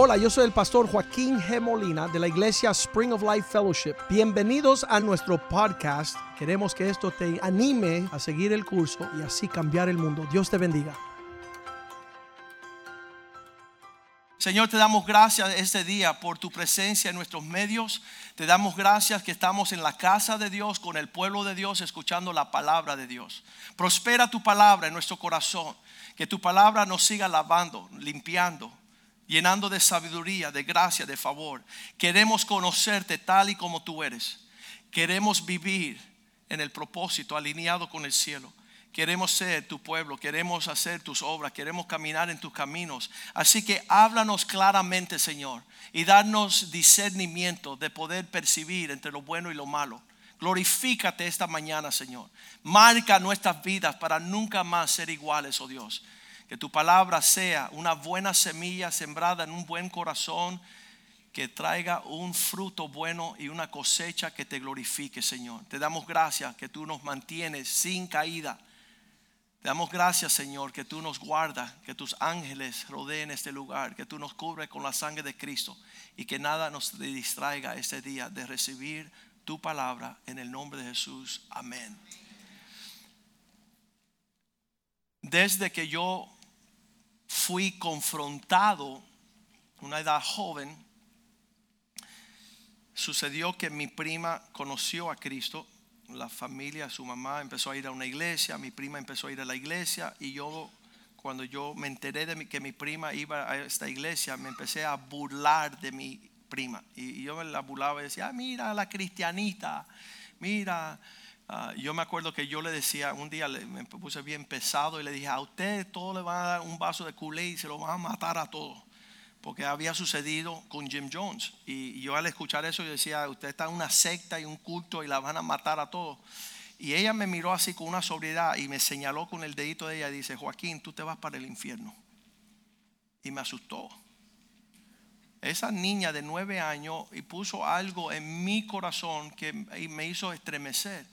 Hola, yo soy el pastor Joaquín G. Molina de la iglesia Spring of Life Fellowship. Bienvenidos a nuestro podcast. Queremos que esto te anime a seguir el curso y así cambiar el mundo. Dios te bendiga. Señor, te damos gracias este día por tu presencia en nuestros medios. Te damos gracias que estamos en la casa de Dios, con el pueblo de Dios, escuchando la palabra de Dios. Prospera tu palabra en nuestro corazón. Que tu palabra nos siga lavando, limpiando, llenando de sabiduría, de gracia, de favor. Queremos conocerte tal y como tú eres. Queremos vivir en el propósito alineado con el cielo. Queremos ser tu pueblo, queremos hacer tus obras, queremos caminar en tus caminos. Así que háblanos claramente, Señor, y darnos discernimiento de poder percibir entre lo bueno y lo malo. Glorifícate esta mañana, Señor. Marca nuestras vidas para nunca más ser iguales, oh Dios. Que tu palabra sea una buena semilla sembrada en un buen corazón que traiga un fruto bueno y una cosecha que te glorifique, Señor. Te damos gracias que tú nos mantienes sin caída. Te damos gracias, Señor, que tú nos guardas, que tus ángeles rodeen este lugar, que tú nos cubres con la sangre de Cristo y que nada nos distraiga este día de recibir tu palabra en el nombre de Jesús. Amén. Desde que yo fui confrontado, una edad joven, sucedió que mi prima conoció a Cristo, la familia, su mamá empezó a ir a una iglesia, mi prima empezó a ir a la iglesia y yo cuando yo me enteré de que mi prima iba a esta iglesia, me empecé a burlar de mi prima. Y yo me la burlaba y decía, ah, mira la cristianita, mira. Ah, yo me acuerdo que yo le decía, un día me puse bien pesado y le dije, a usted todo le va a dar un vaso de culé y se lo van a matar a todos porque había sucedido con Jim Jones. Y yo al escuchar eso yo decía, usted está en una secta y un culto y la van a matar a todos. Y ella me miró así con una sobriedad y me señaló con el dedito de ella y dice, Joaquín, tú te vas para el infierno. Y me asustó. Esa niña de nueve años y puso algo en mi corazón que me hizo estremecer.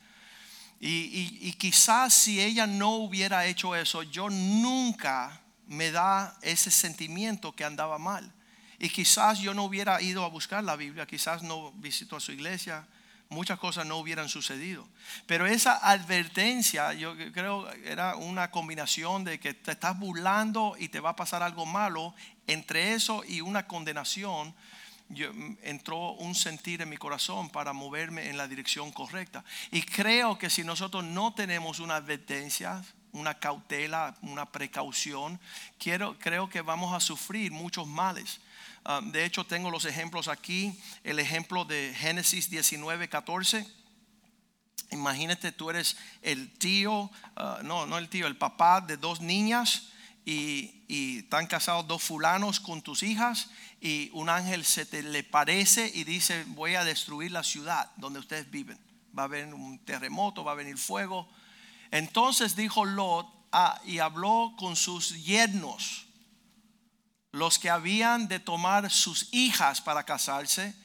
Y, y quizás si ella no hubiera hecho eso, yo nunca me da ese sentimiento que andaba mal. Y quizás yo no hubiera ido a buscar la Biblia, quizás no visitó a su iglesia, muchas cosas no hubieran sucedido. Pero esa advertencia, yo creo, era una combinación de que te estás burlando y te va a pasar algo malo. Entre eso y una condenación, yo, entró un sentir en mi corazón para moverme en la dirección correcta. Y creo que si nosotros no tenemos una advertencia, una cautela, una precaución, quiero, creo que vamos a sufrir muchos males. Ah, de hecho, tengo los ejemplos aquí. El ejemplo de Génesis 19, 14. Imagínate, tú eres el tío, ah, no, no el tío, el papá de dos niñas y, y, están casados dos fulanos con tus hijas y un ángel se te le parece y dice voy a destruir la ciudad donde ustedes viven. Va a haber un terremoto, va a venir fuego entonces dijo Lot ah, y habló con sus yernos, los que habían de tomar sus hijas para casarse.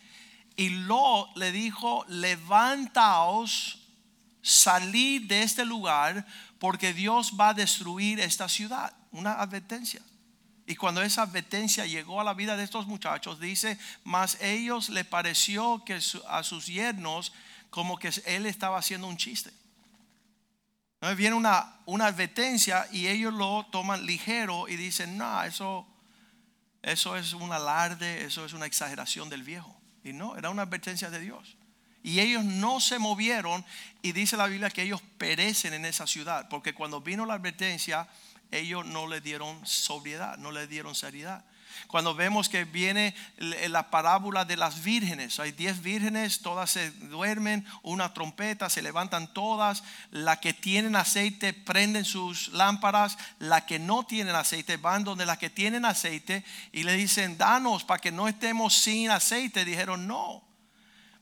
Y Lot le dijo, levantaos, salid de este lugar, porque Dios va a destruir esta ciudad. Una advertencia. Y cuando esa advertencia llegó a la vida de estos muchachos, dice, mas ellos le pareció que a sus yernos como que él estaba haciendo un chiste. Viene una, una advertencia y ellos lo toman ligero y dicen, no, eso, eso es un alarde, eso es una exageración del viejo. Y no, era una advertencia de Dios. Y ellos no se movieron y dice la Biblia que ellos perecen en esa ciudad, porque cuando vino la advertencia, ellos no le dieron sobriedad, no le dieron seriedad. Cuando vemos que viene la parábola de las vírgenes, hay diez vírgenes, todas se duermen, una trompeta, se levantan todas, la que tienen aceite prenden sus lámparas, la que no tienen aceite van donde las que tienen aceite y le dicen, danos para que no estemos sin aceite. Dijeron, no,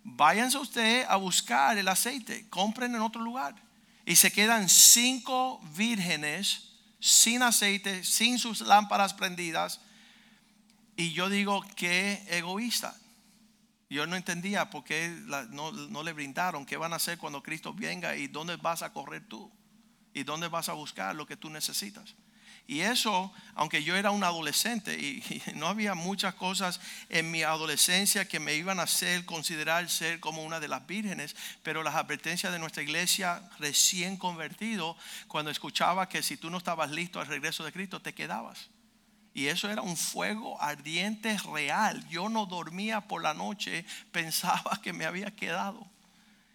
váyanse usted a buscar el aceite, compren en otro lugar. Y se quedan cinco vírgenes sin aceite, sin sus lámparas prendidas y yo digo, qué egoísta. Yo no entendía por qué no, le brindaron, qué van a hacer cuando Cristo venga y dónde vas a correr tú y dónde vas a buscar lo que tú necesitas. Y eso, aunque yo era un adolescente y, no había muchas cosas en mi adolescencia que me iban a hacer considerar ser como una de las vírgenes, pero las advertencias de nuestra iglesia recién convertido, cuando escuchaba que si tú no estabas listo al regreso de Cristo, te quedabas. Y eso era un fuego ardiente real. Yo no dormía por la noche, pensaba que me había quedado.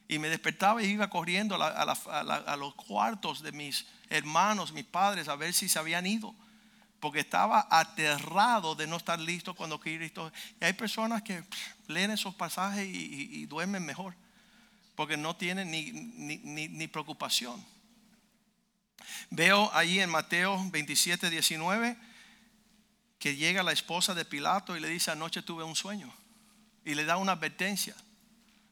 Y me despertaba y iba corriendo a, los cuartos de mis hermanos, mis padres, a ver si se habían ido. Porque estaba aterrado de no estar listo cuando Cristo. Y hay personas que leen esos pasajes y, duermen mejor. Porque no tienen ni, ni, ni, ni preocupación. Veo ahí en Mateo 27, 19 que llega la esposa de Pilato y le dice, anoche tuve un sueño. Y le da una advertencia.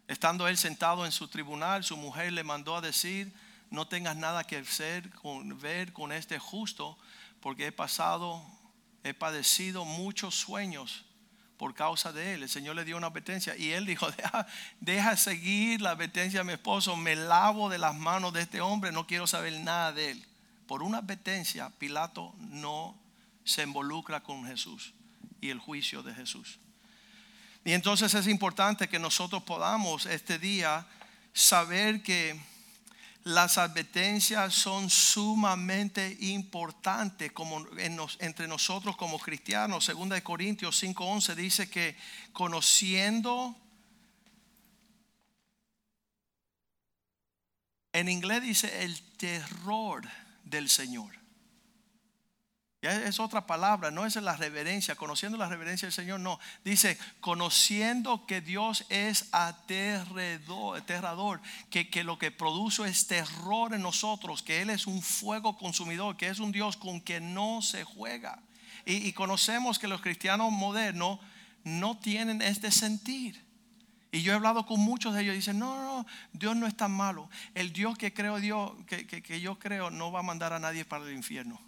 Estando él sentado en su tribunal, su mujer le mandó a decir, no tengas nada que hacer con, ver con este justo, porque he pasado, he padecido muchos sueños por causa de él. El Señor le dio una advertencia y él dijo, deja, deja seguir la advertencia de mi esposo, me lavo de las manos de este hombre, no quiero saber nada de él. Por una advertencia, Pilato no se involucra con Jesús y el juicio de Jesús. Y entonces es importante que nosotros podamos este día saber que las advertencias son sumamente importantes como en nos, entre nosotros como cristianos. Segunda de Corintios 5:11 dice que conociendo en inglés dice el terror del Señor. Es otra palabra, no es la reverencia, conociendo la reverencia del Señor, no. Dice, conociendo que Dios es aterrador, que, que, lo que produce es terror en nosotros, que Él es un fuego consumidor, que es un Dios con que no se juega. Y, conocemos que los cristianos modernos no tienen este sentir. Y yo he hablado con muchos de ellos y dicen, no, no, Dios no es tan malo. El Dios que creo Dios, que, que yo creo, no va a mandar a nadie para el infierno.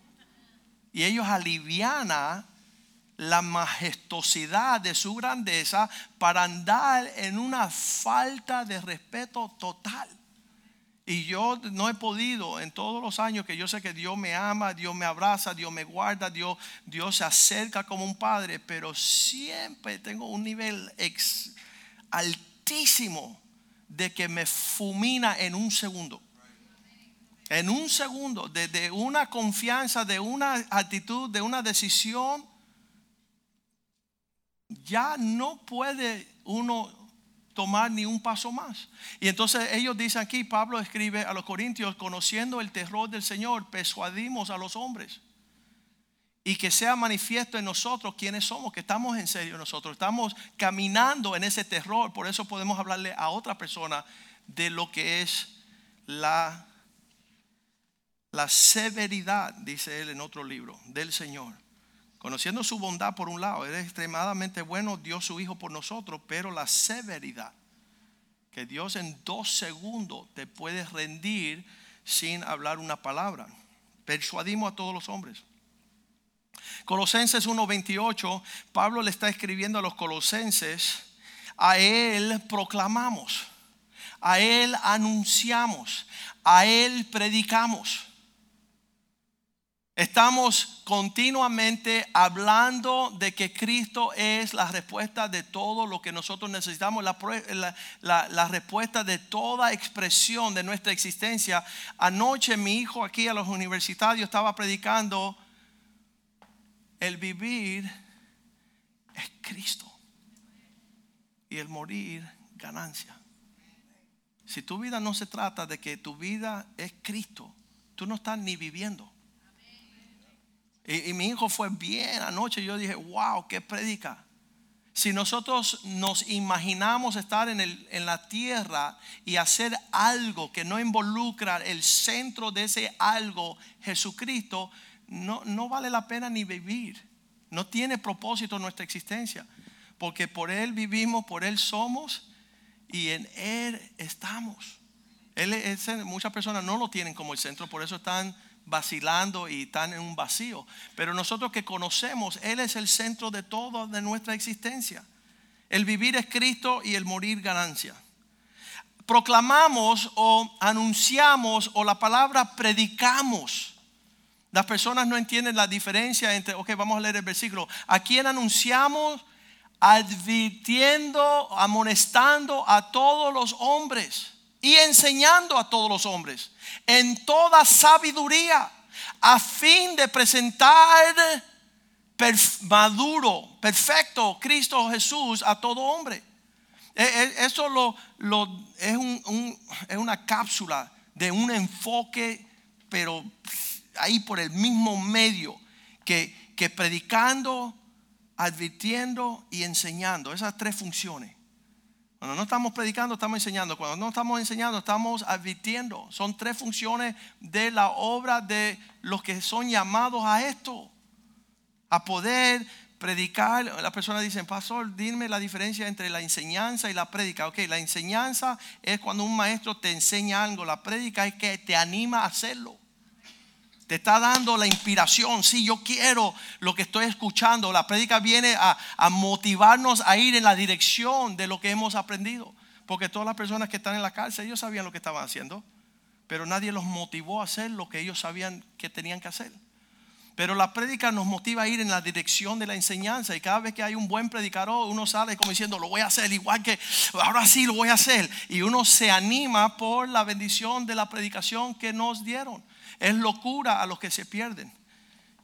Y ellos aliviana la majestuosidad de su grandeza para andar en una falta de respeto total. Y yo no he podido en todos los años que yo sé que Dios me ama, Dios me abraza, Dios me guarda, Dios, Dios se acerca como un padre, pero siempre tengo un nivel altísimo de que me fulmina en un segundo en un segundo, de, una confianza, de una actitud, de una decisión, ya no puede uno tomar ni un paso más. Y entonces ellos dicen aquí, Pablo escribe a los corintios, conociendo el terror del Señor, persuadimos a los hombres. Y que sea manifiesto en nosotros quiénes somos, que estamos en serio nosotros, estamos caminando en ese terror, por eso podemos hablarle a otra persona de lo que es la la severidad, dice él en otro libro, del Señor. Conociendo su bondad por un lado, es extremadamente bueno, dio su Hijo por nosotros, pero la severidad, que Dios en dos segundos te puede rendir sin hablar una palabra. Persuadimos a todos los hombres. Colosenses 1:28, Pablo le está escribiendo a los colosenses, a Él proclamamos, a Él anunciamos, a Él predicamos. Estamos continuamente hablando de que Cristo es la respuesta de todo lo que nosotros necesitamos, la, respuesta de toda expresión de nuestra existencia. Anoche mi hijo aquí a los universitarios estaba predicando, el vivir es Cristo y el morir ganancia. Si tu vida no se trata de que tu vida es Cristo, tú no estás ni viviendo. Y, mi hijo fue bien anoche. Yo dije, wow, qué predica. Si nosotros nos imaginamos estar en, el, en la tierra y hacer algo que no involucra el centro de ese algo, Jesucristo, no, no vale la pena ni vivir. No tiene propósito nuestra existencia. Porque por Él vivimos, por Él somos y en Él estamos. Él, muchas personas no lo tienen como el centro, por eso están vacilando y están en un vacío. Pero nosotros que conocemos, Él es el centro de todo de nuestra existencia. El vivir es Cristo y el morir ganancia. Proclamamos o anunciamos o la palabra predicamos Las personas no entienden la diferencia entre, ok, vamos a leer el versículo. ¿A quién anunciamos? Advirtiendo, amonestando a todos los hombres y enseñando a todos los hombres en toda sabiduría a fin de presentar maduro, perfecto Cristo Jesús a todo hombre. E, e, eso lo, es, es una cápsula de un enfoque, pero ahí por el mismo medio, que, que predicando, advirtiendo y enseñando. Esas tres funciones. Cuando no estamos predicando, estamos enseñando. Cuando no estamos enseñando, estamos advirtiendo. Son tres funciones de la obra de los que son llamados a esto. A poder predicar. Las personas dicen, pastor, dime la diferencia entre la enseñanza y la prédica. Ok, la enseñanza es cuando un maestro te enseña algo. La prédica es que te anima a hacerlo. Te está dando la inspiración. Sí, yo quiero lo que estoy escuchando. La prédica viene a, motivarnos a ir en la dirección de lo que hemos aprendido. Porque todas las personas que están en la cárcel, ellos sabían lo que estaban haciendo. Pero nadie los motivó a hacer lo que ellos sabían que tenían que hacer. Pero la prédica nos motiva a ir en la dirección de la enseñanza. Y cada vez que hay un buen predicador, uno sale como diciendo, lo voy a hacer, igual que ahora sí lo voy a hacer. Y uno se anima por la bendición de la predicación que nos dieron. Es locura a los que se pierden,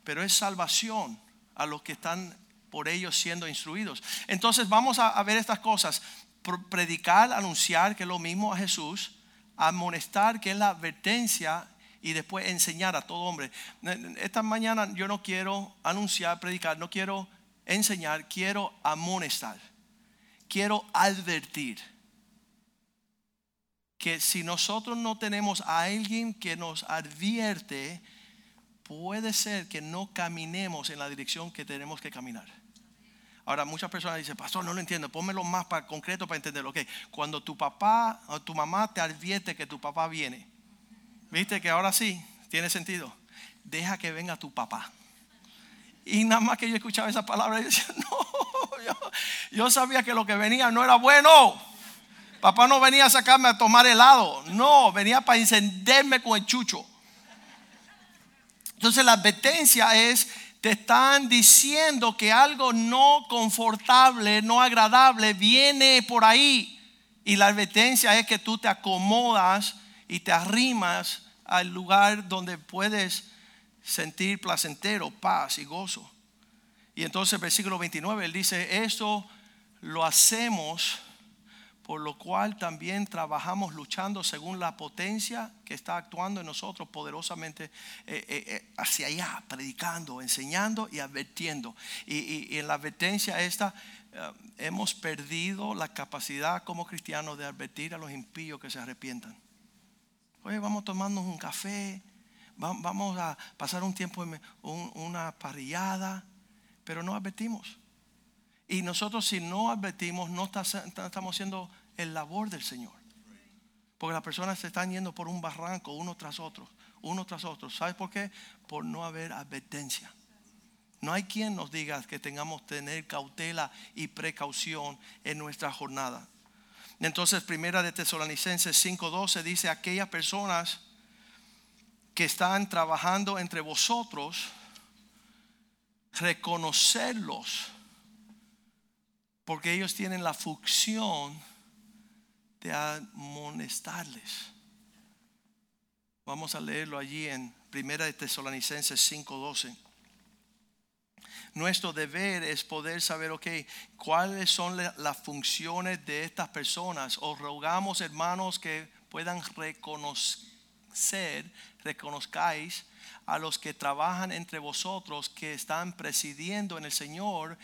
pero es salvación a los que están por ellos siendo instruidos. Entonces vamos a, ver estas cosas. Predicar, anunciar, que es lo mismo a Jesús. Amonestar, que es la advertencia y después enseñar a todo hombre. Esta mañana yo no quiero anunciar, predicar, no quiero enseñar, quiero amonestar, quiero advertir que si nosotros no tenemos a alguien que nos advierte, puede ser que no caminemos en la dirección que tenemos que caminar. Ahora, muchas personas dicen, pastor, no lo entiendo, pónmelo más para, concreto para entenderlo. Okay. Cuando tu papá o tu mamá te advierte que tu papá viene, viste que ahora sí, tiene sentido. Deja que venga tu papá. Y nada más que yo escuchaba esa palabra, yo decía, no, yo, yo sabía que lo que venía no era bueno. Papá no venía a sacarme a tomar helado. No, venía para encenderme con el chucho. Entonces la advertencia es, te están diciendo que algo no confortable, no agradable, viene por ahí. Y la advertencia es que tú te acomodas y te arrimas al lugar donde puedes sentir placentero, paz y gozo. Y entonces versículo 29, él dice, eso lo hacemos por lo cual también trabajamos luchando según la potencia que está actuando en nosotros poderosamente eh, eh, eh, hacia allá, predicando, enseñando y advirtiendo. Y, en la advertencia esta hemos perdido la capacidad como cristianos de advertir a los impíos que se arrepientan. Oye, vamos a tomarnos un café, vamos a pasar un tiempo, en una parrillada, pero no advertimos. Y nosotros si no advertimos, no estamos haciendo el labor del Señor. Porque las personas se están yendo por un barranco uno tras otro, uno tras otro. ¿Sabes por qué? Por no haber advertencia. No hay quien nos diga que tengamos que tener cautela y precaución en nuestra jornada. Entonces, primera de Tesalonicenses 5:12 dice, aquellas personas que están trabajando entre vosotros, reconocerlos, porque ellos tienen la función de amonestarles. Vamos a leerlo allí en Primera de Tesalonicenses 5:12. Nuestro deber es poder saber, ok, cuáles son las funciones de estas personas. Os rogamos, hermanos, que puedan reconocer, reconozcáis a los que trabajan entre vosotros, que están presidiendo en el Señor,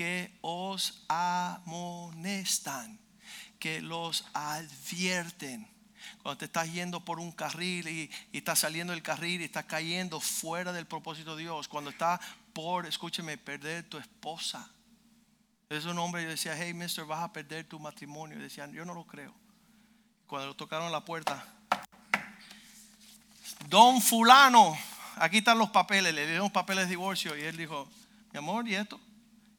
que os amonestan que los advierten. Cuando te estás yendo por un carril y, y estás saliendo del carril y estás cayendo fuera del propósito de Dios. Cuando estás por, escúcheme, perder tu esposa. Es un hombre, yo decía, hey, mister, vas a perder tu matrimonio. Y decían, yo no lo creo. Cuando lo tocaron la puerta, don fulano, aquí están los papeles, le dieron papeles de divorcio y él dijo, mi amor, ¿y esto?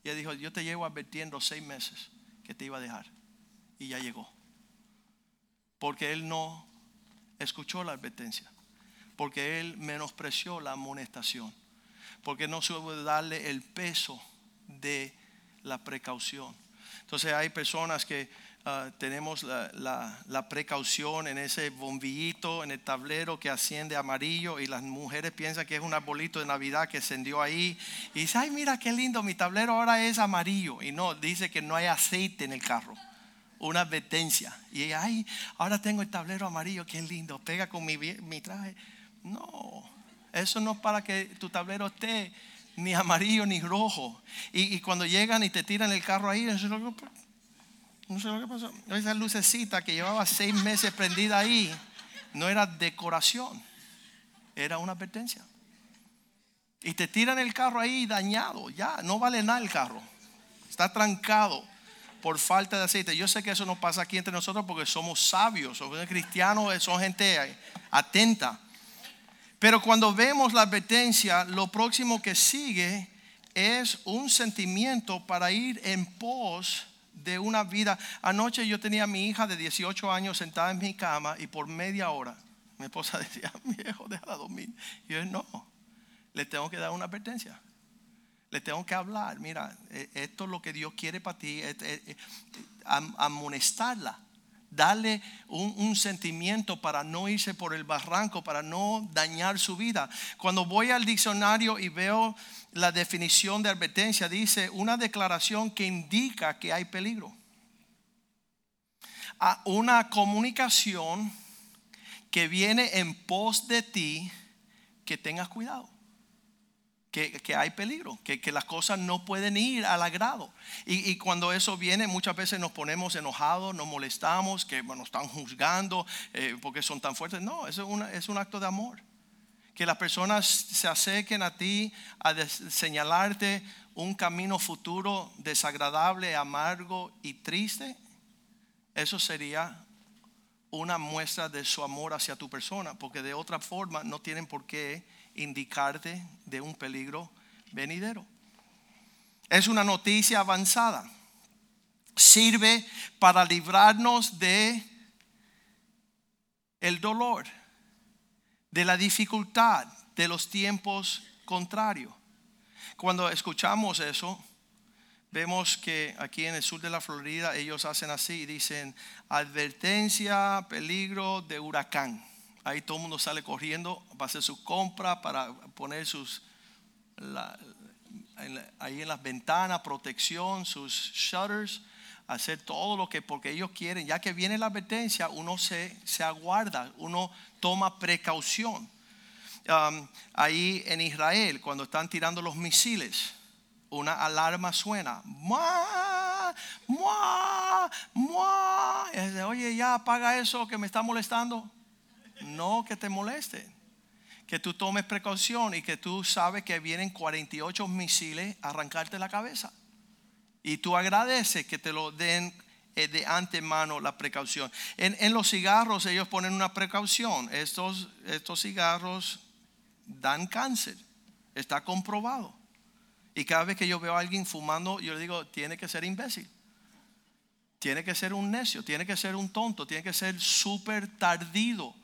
Y él dijo, yo te llevo advirtiendo seis meses que te iba a dejar y ya llegó. Porque él no escuchó la advertencia. porque él menospreció la amonestación, porque no supo darle el peso de la precaución. Entonces hay personas que ah, tenemos la, precaución en ese bombillito, en el tablero que asciende amarillo y las mujeres piensan que es un arbolito de Navidad que encendió ahí y dice, ay mira qué lindo, mi tablero ahora es amarillo y no, dice que no hay aceite en el carro. Una advertencia. Y ay, ahora tengo el tablero amarillo, qué lindo, pega con mi, mi traje. No, eso no es para que tu tablero esté ni amarillo ni rojo. Y, y cuando llegan y te tiran el carro ahí, no sé lo que pasó. Esa lucecita que llevaba seis meses prendida ahí, no era decoración, era una advertencia. Y te tiran el carro ahí dañado, ya, no vale nada el carro. Está trancado por falta de aceite. Yo sé que eso no pasa aquí entre nosotros porque somos sabios, somos cristianos, son gente atenta. Pero cuando vemos la advertencia, lo próximo que sigue es un sentimiento para ir en pos de una vida. Anoche yo tenía a mi hija de 18 años sentada en mi cama y por media hora mi esposa decía, viejo, déjala dormir. Y yo, no, le tengo que dar una advertencia. Le tengo que hablar, mira, eh, esto es lo que Dios quiere para ti, eh, am- amonestarla, darle un, sentimiento para no irse por el barranco, para no dañar su vida. Cuando voy al diccionario y veo la definición de advertencia, dice una declaración que indica que hay peligro. Una comunicación que viene en pos de ti, que tengas cuidado que, que hay peligro, que, que las cosas no pueden ir al agrado. Y, y cuando eso viene, muchas veces nos ponemos enojados, nos molestamos, que nos están juzgando eh, porque son tan fuertes. No, eso es, una- es un acto de amor. Que las personas se acerquen a ti a señalarte un camino futuro desagradable, amargo y triste. Eso sería una muestra de su amor hacia tu persona, porque de otra forma no tienen por qué indicarte de un peligro venidero. Es una noticia avanzada. Sirve para librarnos de el dolor, de la dificultad, de los tiempos contrarios. Cuando escuchamos eso, vemos que aquí en el sur de la Florida ellos hacen así dicen advertencia, peligro de huracán. Ahí todo el mundo sale corriendo para hacer su compra, para poner sus ahí en las ventanas, protección, sus shutters, hacer todo lo que porque ellos quieren. Ya que viene la advertencia, uno se, se aguarda, uno toma precaución. Um, ahí en Israel, cuando están tirando los misiles, una alarma suena. ¡Mua! ¡Mua! ¡Mua! Oye, ya apaga eso que me está molestando. No que te moleste. Que tú tomes precaución y que tú sabes que vienen 48 misiles a arrancarte la cabeza. Y tú agradeces que te lo den eh, de antemano la precaución. En, en los cigarros ellos ponen una precaución. Estos, estos cigarros dan cáncer. Está comprobado. Y cada vez que yo veo a alguien fumando, yo le digo, tiene que ser imbécil. Tiene que ser un necio, tiene que ser un tonto, tiene que ser súper tardido.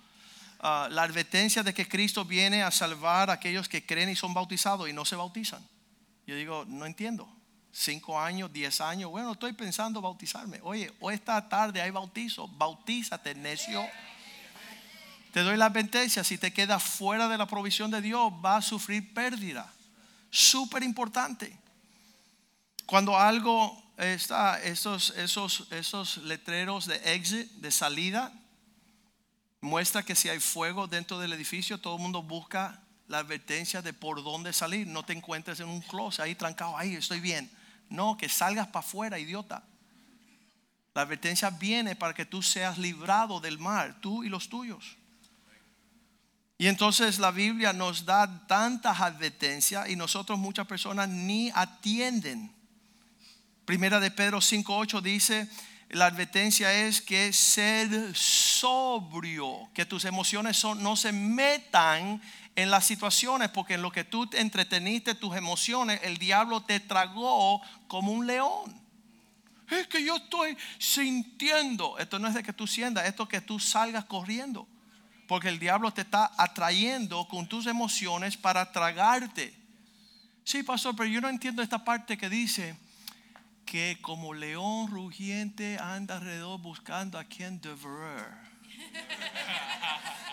Ah, la advertencia de que Cristo viene a salvar a aquellos que creen y son bautizados y no se bautizan. Yo digo, no entiendo. Cinco años, diez años, bueno, estoy pensando bautizarme. Oye, hoy esta tarde hay bautizo, bautízate, necio. Te doy la advertencia, si te quedas fuera de la provisión de Dios, vas a sufrir pérdida. Súper importante. Cuando algo está, esos, esos, esos letreros de exit, de salida, muestra que si hay fuego dentro del edificio, todo el mundo busca la advertencia de por dónde salir. No te encuentres en un closet ahí trancado, ahí estoy bien. No, que salgas para afuera, idiota. La advertencia viene para que tú seas librado del mar, tú y los tuyos. Y entonces la Biblia nos da tantas advertencias y nosotros muchas personas ni atienden. Primera de Pedro 5.8 dice, la advertencia es que ser sobrio, que tus emociones son- no se metan en las situaciones, porque en lo que tú te entreteniste tus emociones, el diablo te tragó como un león. Es que yo estoy sintiendo, esto no es de que tú sientas, esto es que tú salgas corriendo. Porque el diablo te está atrayendo con tus emociones para tragarte. Sí, pastor, pero yo no entiendo esta parte que dice que como león rugiente anda alrededor buscando a quien devorar.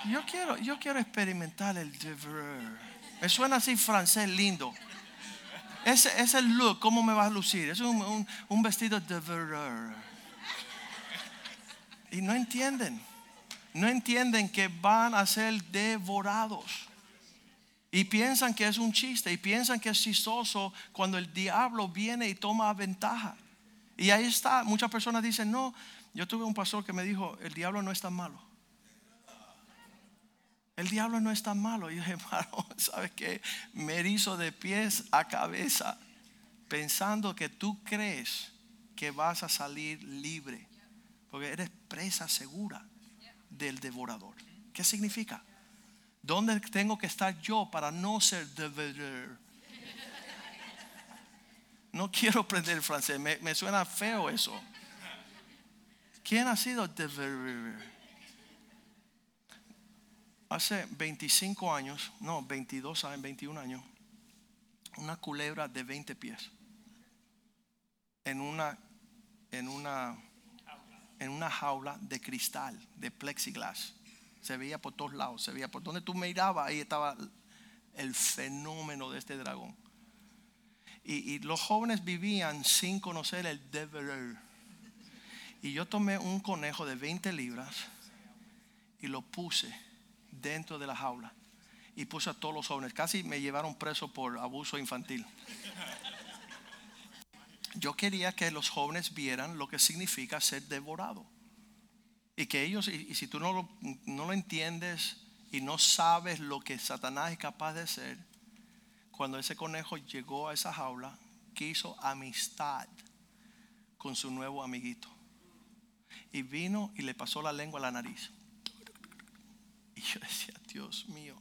Yo quiero, yo quiero experimentar el devorar. Me suena así francés lindo. Ese es el look, ¿cómo me va a lucir? Es un, un, un vestido devorar. Y no entienden. No entienden que van a ser devorados. Y piensan que es un chiste y piensan que es chistoso cuando el diablo viene y toma ventaja. Y ahí está, muchas personas dicen, no, yo tuve un pastor que me dijo, el diablo no es tan malo. El diablo no es tan malo. Y yo dije, hermano, ¿sabes qué? Me erizo de pies a cabeza pensando que tú crees que vas a salir libre. Porque eres presa segura del devorador. ¿Qué significa? ¿Dónde tengo que estar yo para no ser devorador? No quiero aprender francés, me, suena feo eso. ¿Quién ha sido devorador? Hace 25 años, no, 22 años, 21 años, una culebra de 20 pies en una, en una, en una jaula de cristal, de plexiglas. Se veía por todos lados, se veía por donde tú mirabas, ahí estaba el fenómeno de este dragón. Y, los jóvenes vivían sin conocer el deber. Y yo tomé un conejo de 20 libras y lo puse dentro de la jaula. Y puse a todos los jóvenes. Casi me llevaron preso por abuso infantil. Yo quería que los jóvenes vieran lo que significa ser devorado. Y que ellos, y, si tú no lo, no lo entiendes y no sabes lo que Satanás es capaz de hacer, cuando ese conejo llegó a esa jaula, quiso amistad con su nuevo amiguito. Y vino y le pasó la lengua a la nariz. Y yo decía, Dios mío,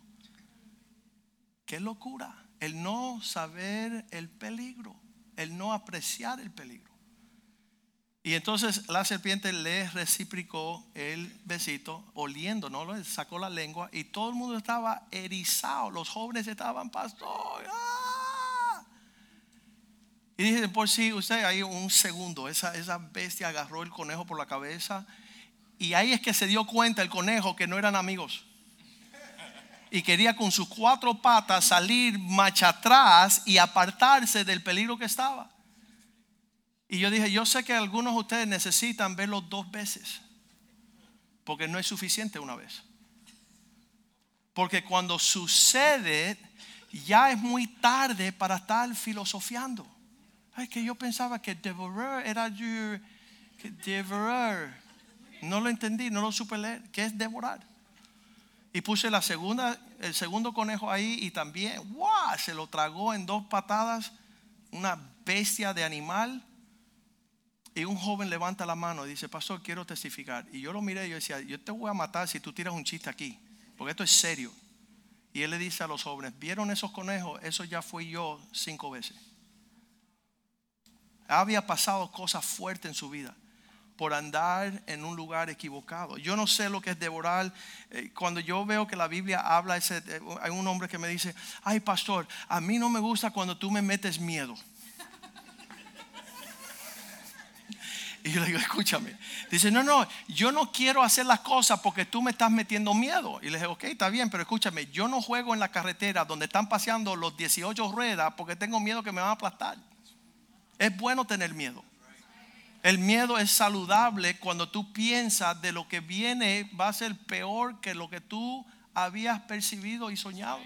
qué locura. El no saber el peligro, el no apreciar el peligro. Y entonces la serpiente le reciprocó el besito, oliendo, ¿no? Sacó la lengua y todo el mundo estaba erizado. Los jóvenes estaban, pastor. ¡ah! Y dije, por si usted ahí un segundo, esa, esa bestia agarró el conejo por la cabeza. Y ahí es que se dio cuenta el conejo que no eran amigos. Y quería con sus cuatro patas salir marcha atrás y apartarse del peligro que estaba. Y yo dije, yo sé que algunos de ustedes necesitan verlo dos veces. Porque no es suficiente una vez. Porque cuando sucede, ya es muy tarde para estar filosofiando. Ay, que yo pensaba que devorar era yo, devorar. No lo entendí, no lo supe leer. ¿Qué es devorar? Y puse la segunda, el segundo conejo ahí y también, ¡wow! Se lo tragó en dos patadas, una bestia de animal. Y un joven levanta la mano y dice, pastor, quiero testificar. Y yo lo miré y yo decía, yo te voy a matar si tú tiras un chiste aquí, porque esto es serio. Y él le dice a los jóvenes, ¿vieron esos conejos? Eso ya fui yo cinco veces. Había pasado cosas fuertes en su vida por andar en un lugar equivocado. Yo no sé lo que es devorar. Eh, cuando yo veo que la Biblia habla, eh, hay un hombre que me dice, ay pastor, a mí no me gusta cuando tú me metes miedo. Y yo le digo, escúchame. Dice, no, no, yo no quiero hacer las cosas porque tú me estás metiendo miedo. Y le dije, ok, está bien, pero escúchame, yo no juego en la carretera donde están paseando los 18 ruedas porque tengo miedo que me van a aplastar. Es bueno tener miedo. El miedo es saludable cuando tú piensas de lo que viene va a ser peor que lo que tú habías percibido y soñado.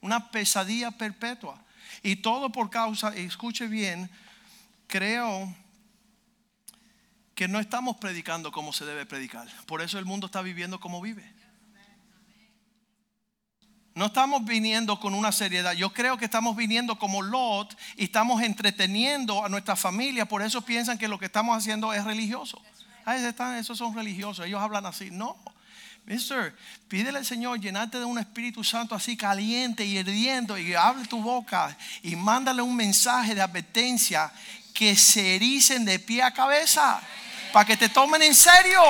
Una pesadilla perpetua. Y todo por causa, escuche bien, creo que no estamos predicando como se debe predicar. Por eso el mundo está viviendo como vive. No estamos viniendo con una seriedad. Yo creo que estamos viniendo como Lot y estamos entreteniendo a nuestra familia. Por eso piensan que lo que estamos haciendo es religioso. Ah, esos son religiosos. Ellos hablan así. No. Mister, pídele al Señor llenarte de un Espíritu Santo así caliente y hirviendo y abre tu boca y mándale un mensaje de advertencia que se ericen de pie a cabeza para que te tomen en serio.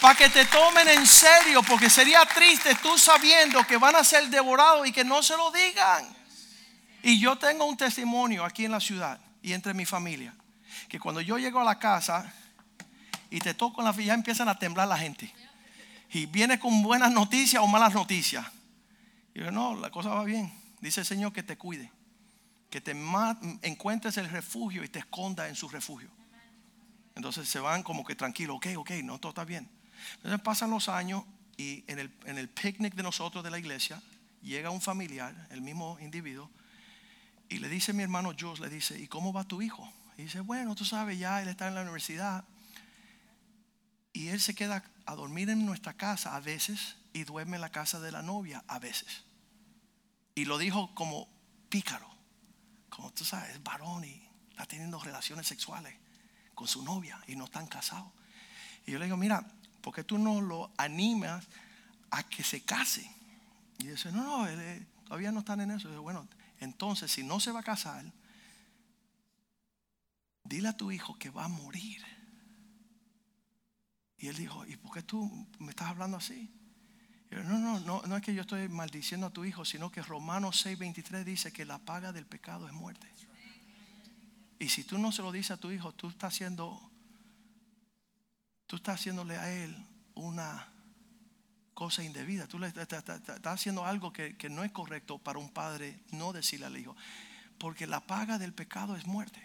para que te tomen en serio, porque sería triste tú sabiendo que van a ser devorados y que no se lo digan. Y yo tengo un testimonio aquí en la ciudad y entre mi familia, que cuando yo llego a la casa y te toco en la ya empiezan a temblar la gente. Y viene con buenas noticias o malas noticias. Y yo, no, la cosa va bien. Dice el Señor que te cuide, que te encuentres el refugio y te esconda en su refugio. Entonces se van como que tranquilo, ok, ok, no, todo está bien. Entonces pasan los años y en el, en el picnic de nosotros de la iglesia llega un familiar, el mismo individuo, y le dice mi hermano Jules, le dice, ¿y cómo va tu hijo? Y dice, bueno, tú sabes, ya él está en la universidad. Y él se queda a dormir en nuestra casa a veces y duerme en la casa de la novia a veces. Y lo dijo como pícaro, como tú sabes, es varón y está teniendo relaciones sexuales con su novia y no están casados. Y yo le digo, mira, ¿por qué tú no lo animas a que se case? Y dice, no, no, todavía no están en eso. Y yo, bueno, entonces, si no se va a casar, dile a tu hijo que va a morir. Y él dijo, ¿y por qué tú me estás hablando así? Yo, no, no, no, no es que yo estoy maldiciendo a tu hijo, sino que Romanos 6:23 dice que la paga del pecado es muerte. Y si tú no se lo dices a tu hijo, tú estás haciendo, tú estás haciéndole a él una cosa indebida. Tú le estás, haciendo algo que, no es correcto para un padre no decirle al hijo. Porque la paga del pecado es muerte.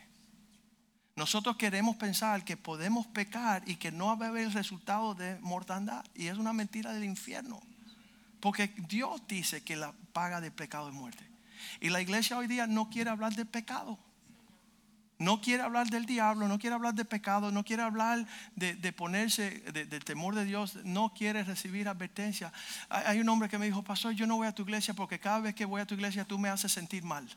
Nosotros queremos pensar que podemos pecar y que no va a haber resultado de mortandad. Y es una mentira del infierno. Porque Dios dice que la paga del pecado es muerte. Y la iglesia hoy día no quiere hablar de pecado. No quiere hablar del diablo, no quiere hablar de pecado, no quiere hablar de, ponerse del temor de Dios, no quiere recibir advertencia. Hay, un hombre que me dijo, pastor, yo no voy a tu iglesia porque cada vez que voy a tu iglesia tú me haces sentir mal.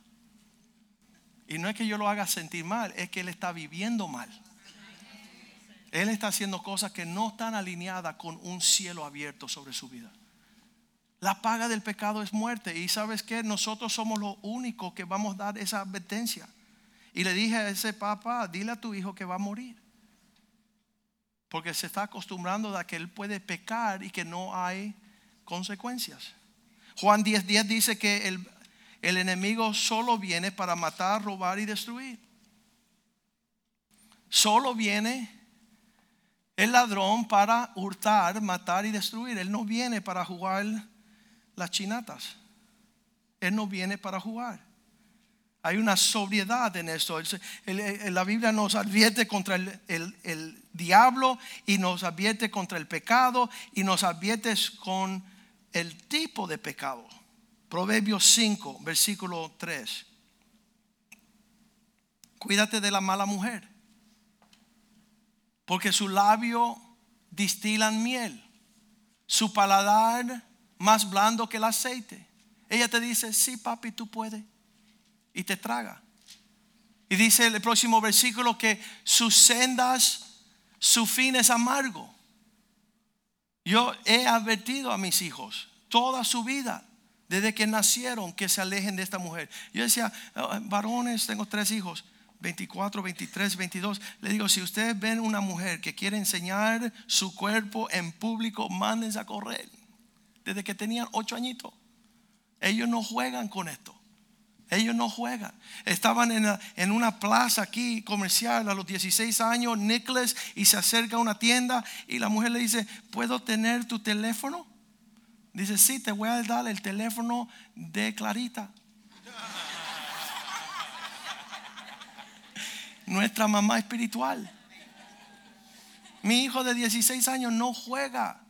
Y no es que yo lo haga sentir mal, es que él está viviendo mal. Él está haciendo cosas que no están alineadas con un cielo abierto sobre su vida. La paga del pecado es muerte. Y sabes que nosotros somos los únicos que vamos a dar esa advertencia. Y le dije a ese papá, dile a tu hijo que va a morir. Porque se está acostumbrando a que él puede pecar y que no hay consecuencias. Juan 10:10 10 dice que el, el enemigo solo viene para matar, robar y destruir. Solo viene el ladrón para hurtar, matar y destruir. Él no viene para jugar las chinatas. Él no viene para jugar. Hay una sobriedad en esto. La Biblia nos advierte contra el, diablo y nos advierte contra el pecado y nos advierte con el tipo de pecado. Proverbios 5, versículo 3. Cuídate de la mala mujer, porque su labio distilan miel, su paladar más blando que el aceite. Ella te dice, sí, papi, tú puedes y te traga. Y dice el próximo versículo que sus sendas, su fin es amargo. Yo he advertido a mis hijos toda su vida, desde que nacieron, que se alejen de esta mujer. Yo decía, ah, varones, tengo tres hijos, 24, 23, 22. Le digo, si ustedes ven una mujer que quiere enseñar su cuerpo en público, mándense a correr. Desde que tenían ocho añitos. Ellos no juegan con esto. Ellos no juegan. Estaban en, una plaza aquí comercial a los 16 años, Nicholas, y se acerca a una tienda y la mujer le dice, ¿puedo tener tu teléfono? Dice, sí, te voy a dar el teléfono de Clarita. Nuestra mamá espiritual. Mi hijo de 16 años no juega.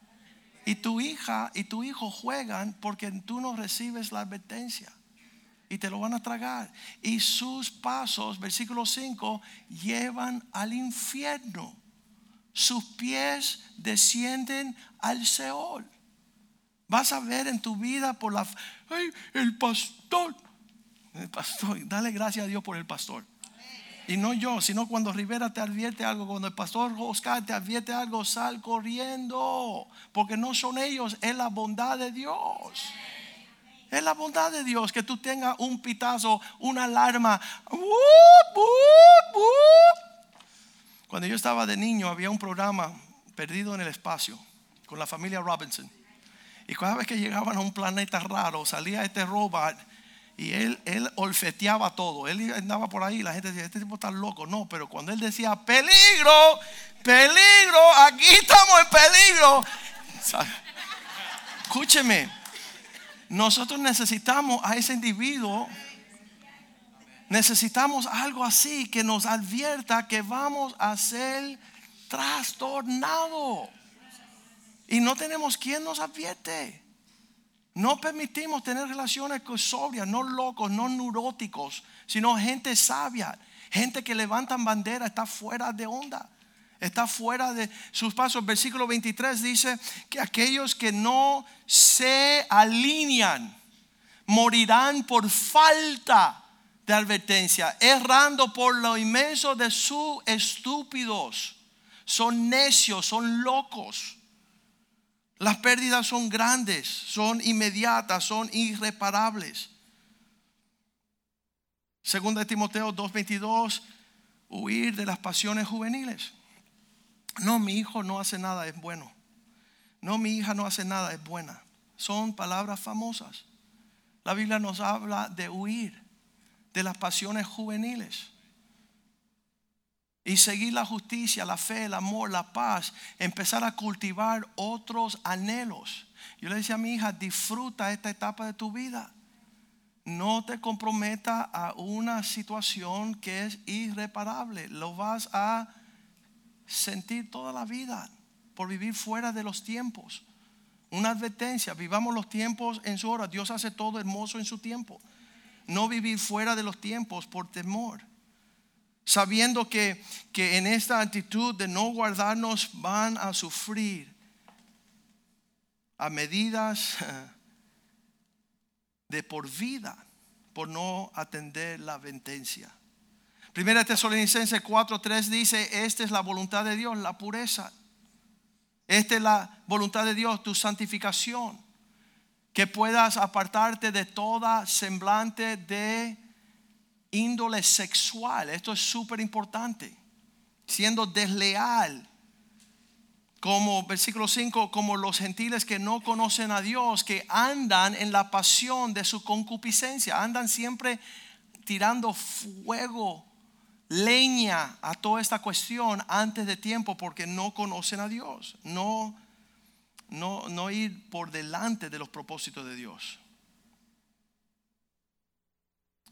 Y tu hija y tu hijo juegan porque tú no recibes la advertencia y te lo van a tragar. Y sus pasos, versículo 5, llevan al infierno. Sus pies descienden al Seol. Vas a ver en tu vida por la... ¡Ay, el pastor! El pastor, dale gracias a Dios por el pastor. Y no yo, sino cuando Rivera te advierte algo, cuando el pastor Oscar te advierte algo, sal corriendo. Porque no son ellos, es la bondad de Dios. Es la bondad de Dios que tú tengas un pitazo, una alarma. Cuando yo estaba de niño había un programa perdido en el espacio. con la familia Robinson. Y cada vez que llegaban a un planeta raro, salía este robot y él, él olfeteaba todo. Él andaba por ahí, la gente decía, este tipo está loco. No, pero cuando él decía, peligro, peligro, aquí estamos en peligro. Escúcheme, nosotros necesitamos a ese individuo, necesitamos algo así que nos advierta que vamos a ser trastornados. Y no tenemos quien nos advierte. No permitimos tener relaciones sobrias, no locos, no neuróticos, sino gente sabia, gente que levantan bandera, está fuera de onda, está fuera de sus pasos. Versículo 23 dice que aquellos que no se alinean morirán por falta de advertencia, errando por lo inmenso de sus estúpidos. Son necios, son locos. Las pérdidas son grandes, son inmediatas, son irreparables. Segunda de Timoteo 2:22, huir de las pasiones juveniles. No, mi hijo no hace nada, es bueno. No, mi hija no hace nada, es buena. Son palabras famosas. La Biblia nos habla de huir de las pasiones juveniles y seguir la justicia, la fe, el amor, la paz, empezar a cultivar otros anhelos. Yo le decía a mi hija, disfruta esta etapa de tu vida. No te comprometa a una situación que es irreparable. Lo vas a sentir toda la vida por vivir fuera de los tiempos. Una advertencia, vivamos los tiempos en su hora. Dios hace todo hermoso en su tiempo. No vivir fuera de los tiempos por temor sabiendo que, que en esta actitud de no guardarnos van a sufrir a medidas de por vida por no atender la ventencia. Primera Tesalonicenses 4:3 dice, esta es la voluntad de Dios, la pureza. Esta es la voluntad de Dios, tu santificación. Que puedas apartarte de toda semblante de índole sexual. Esto es súper importante. Siendo desleal. Como versículo 5, como los gentiles que no conocen a Dios, que andan en la pasión de su concupiscencia, andan siempre tirando fuego, leña a toda esta cuestión antes de tiempo porque no conocen a Dios. No, no, no ir por delante de los propósitos de Dios.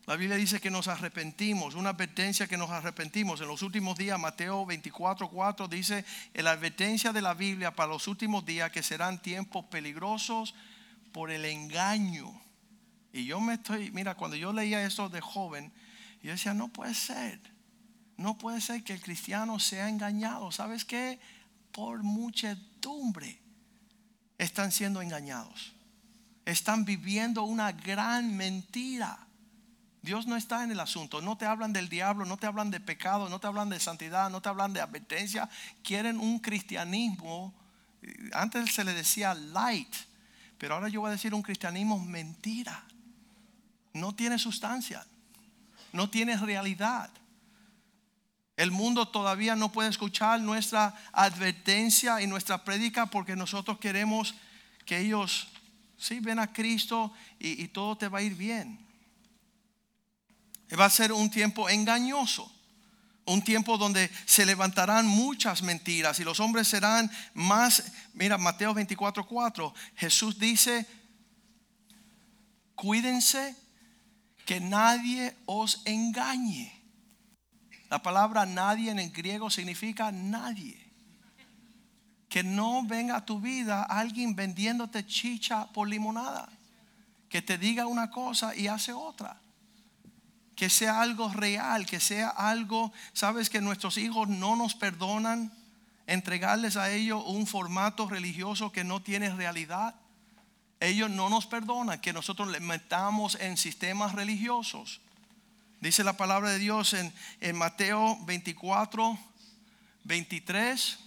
La Biblia dice que nos arrepentimos, una advertencia que nos arrepentimos. En los últimos días, Mateo 24, 4 dice, la advertencia de la Biblia para los últimos días que serán tiempos peligrosos por el engaño. Y yo me estoy, mira, cuando yo leía eso de joven, yo decía, no puede ser, no puede ser que el cristiano sea engañado. ¿Sabes qué? Por muchedumbre están siendo engañados. Están viviendo una gran mentira. Dios no está en el asunto. No te hablan del diablo, no te hablan de pecado, no te hablan de santidad, no te hablan de advertencia. Quieren un cristianismo. Antes se le decía light, pero ahora yo voy a decir un cristianismo mentira. No tiene sustancia, no tiene realidad. El mundo todavía no puede escuchar nuestra advertencia y nuestra prédica porque nosotros queremos que ellos, sí, ven a Cristo y, y todo te va a ir bien. Va a ser un tiempo engañoso. Un tiempo donde se levantarán muchas mentiras y los hombres serán más. Mira, Mateo 24, 4. Jesús dice: Cuídense que nadie os engañe. La palabra nadie en el griego significa nadie. Que no venga a tu vida alguien vendiéndote chicha por limonada. Que te diga una cosa y hace otra que sea algo real, que sea algo, sabes que nuestros hijos no nos perdonan entregarles a ellos un formato religioso que no tiene realidad. Ellos no nos perdonan que nosotros les metamos en sistemas religiosos. Dice la palabra de Dios en, en Mateo 24, 23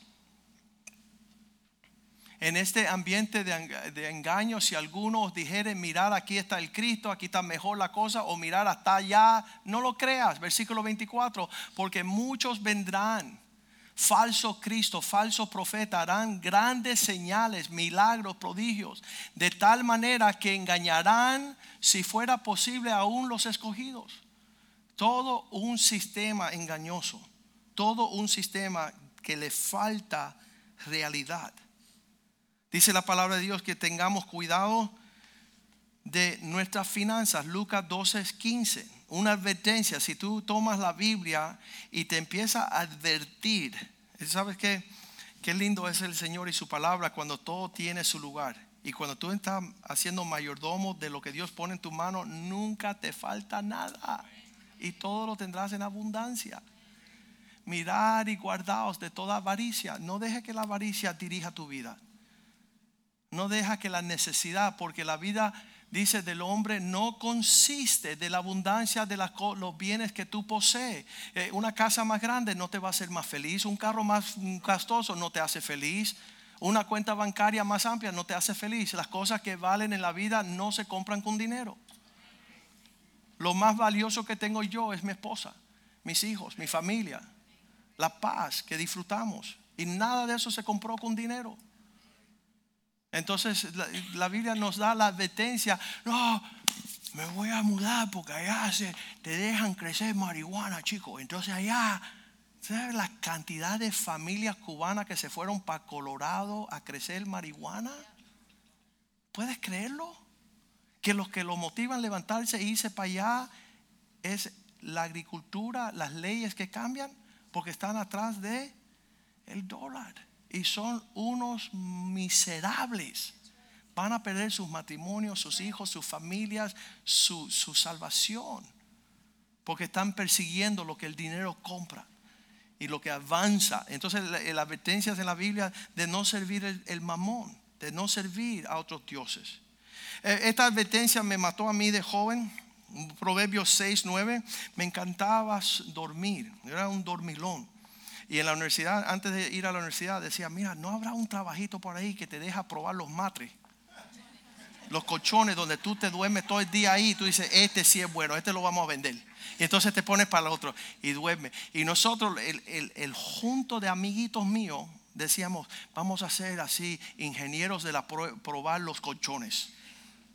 en este ambiente de, engaño, si alguno os dijere, mirar aquí está el Cristo, aquí está mejor la cosa, o mirar hasta allá, no lo creas, versículo 24, porque muchos vendrán falso Cristo, falso profeta harán grandes señales, milagros, prodigios, de tal manera que engañarán, si fuera posible, aún los escogidos. Todo un sistema engañoso, todo un sistema que le falta realidad. Dice la palabra de Dios que tengamos cuidado de nuestras finanzas. Lucas 12, 15. Una advertencia. Si tú tomas la Biblia y te empieza a advertir. ¿Sabes qué? Qué lindo es el Señor y su palabra cuando todo tiene su lugar. Y cuando tú estás haciendo mayordomo de lo que Dios pone en tu mano, nunca te falta nada. Y todo lo tendrás en abundancia. Mirar y guardaos de toda avaricia. No deje que la avaricia dirija tu vida. No deja que la necesidad, porque la vida dice del hombre no consiste de la abundancia de los bienes que tú posees. Eh, una casa más grande no te va a hacer más feliz, un carro más gastoso no te hace feliz, una cuenta bancaria más amplia no te hace feliz. Las cosas que valen en la vida no se compran con dinero. Lo más valioso que tengo yo es mi esposa, mis hijos, mi familia, la paz que disfrutamos. Y nada de eso se compró con dinero. Entonces la, Biblia nos da la advertencia, no, me voy a mudar porque allá se, te dejan crecer marihuana, chicos. Entonces allá, ¿sabes la cantidad de familias cubanas que se fueron para Colorado a crecer marihuana? ¿Puedes creerlo? Que los que lo motivan a levantarse e irse para allá es la agricultura, las leyes que cambian, porque están atrás de el dólar y son unos miserables. Van a perder sus matrimonios, sus hijos, sus familias, su, salvación. Porque están persiguiendo lo que el dinero compra y lo que avanza. Entonces la, advertencia de la Biblia de no servir el, mamón, de no servir a otros dioses. Eh, esta advertencia me mató a mí de joven. Proverbios 6, 9. Me encantaba dormir. Era un dormilón. Y en la universidad, antes de ir a la universidad, decía, mira, no habrá un trabajito por ahí que te deja probar los matres. Los colchones donde tú te duermes todo el día ahí y tú dices, este sí es bueno, este lo vamos a vender. Y entonces te pones para el otro y duerme. Y nosotros, el, el, junto de amiguitos míos, decíamos, vamos a ser así, ingenieros de la probar los colchones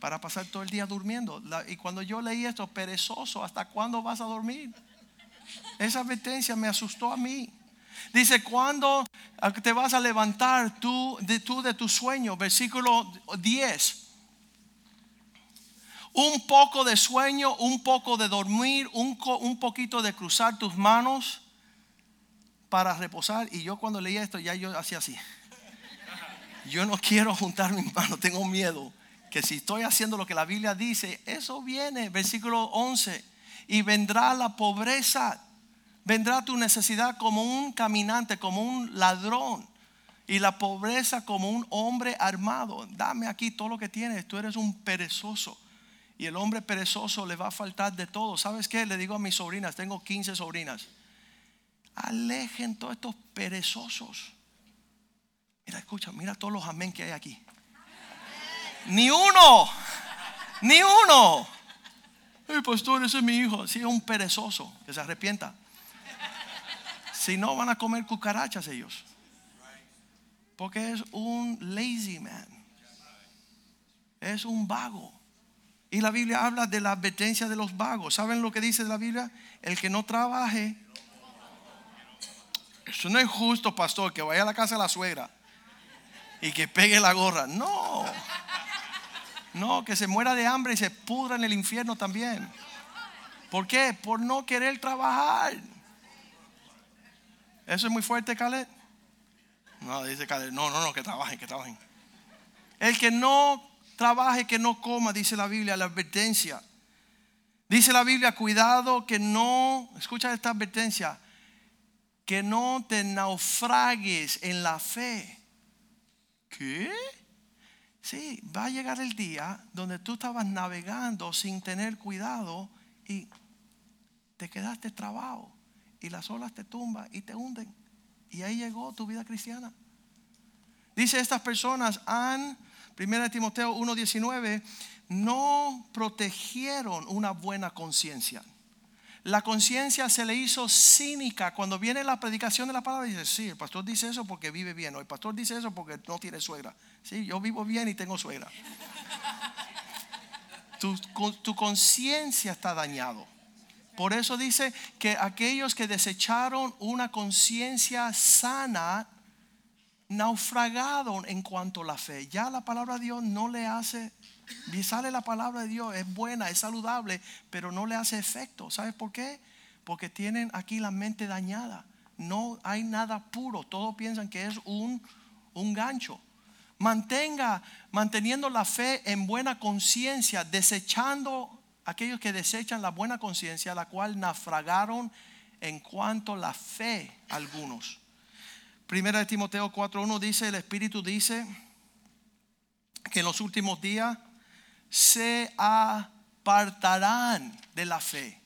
para pasar todo el día durmiendo. y cuando yo leí esto, perezoso, ¿hasta cuándo vas a dormir? Esa advertencia me asustó a mí. Dice, cuando te vas a levantar tú de, tú de tu sueño? Versículo 10. Un poco de sueño, un poco de dormir, un, un poquito de cruzar tus manos para reposar. Y yo cuando leía esto, ya yo hacía así. Yo no quiero juntar mis manos, tengo miedo. Que si estoy haciendo lo que la Biblia dice, eso viene, versículo 11. Y vendrá la pobreza vendrá tu necesidad como un caminante, como un ladrón. Y la pobreza como un hombre armado. Dame aquí todo lo que tienes. Tú eres un perezoso. Y el hombre perezoso le va a faltar de todo. ¿Sabes qué? Le digo a mis sobrinas, tengo 15 sobrinas. Alejen todos estos perezosos. Mira, escucha, mira todos los amén que hay aquí. Ni uno, ni uno. El pastor, ese es mi hijo. Sí, es un perezoso que se arrepienta. Si no, van a comer cucarachas ellos. Porque es un lazy man. Es un vago. Y la Biblia habla de la advertencia de los vagos. ¿Saben lo que dice la Biblia? El que no trabaje. Eso no es justo, pastor, que vaya a la casa de la suegra y que pegue la gorra. No. No, que se muera de hambre y se pudra en el infierno también. ¿Por qué? Por no querer trabajar. ¿Eso es muy fuerte, Caleb? No, dice Caleb, no, no, no, que trabajen, que trabajen. El que no trabaje, que no coma, dice la Biblia, la advertencia. Dice la Biblia, cuidado que no, escucha esta advertencia, que no te naufragues en la fe. ¿Qué? Sí, va a llegar el día donde tú estabas navegando sin tener cuidado y te quedaste trabado y las olas te tumban y te hunden. Y ahí llegó tu vida cristiana. Dice estas personas han, 1 Timoteo 1:19, no protegieron una buena conciencia. La conciencia se le hizo cínica. Cuando viene la predicación de la palabra, dice, sí, el pastor dice eso porque vive bien, o el pastor dice eso porque no tiene suegra. Sí, yo vivo bien y tengo suegra. tu, tu conciencia está dañado. Por eso dice que aquellos que desecharon una conciencia sana, naufragaron en cuanto a la fe. Ya la palabra de Dios no le hace y sale la palabra de Dios, es buena, es saludable, pero no le hace efecto. ¿Sabes por qué? Porque tienen aquí la mente dañada. No hay nada puro. Todos piensan que es un, un gancho. Mantenga, manteniendo la fe en buena conciencia, desechando aquellos que desechan la buena conciencia, la cual naufragaron en cuanto la fe algunos. Primera de Timoteo 4.1 dice, el Espíritu dice que en los últimos días se apartarán de la fe.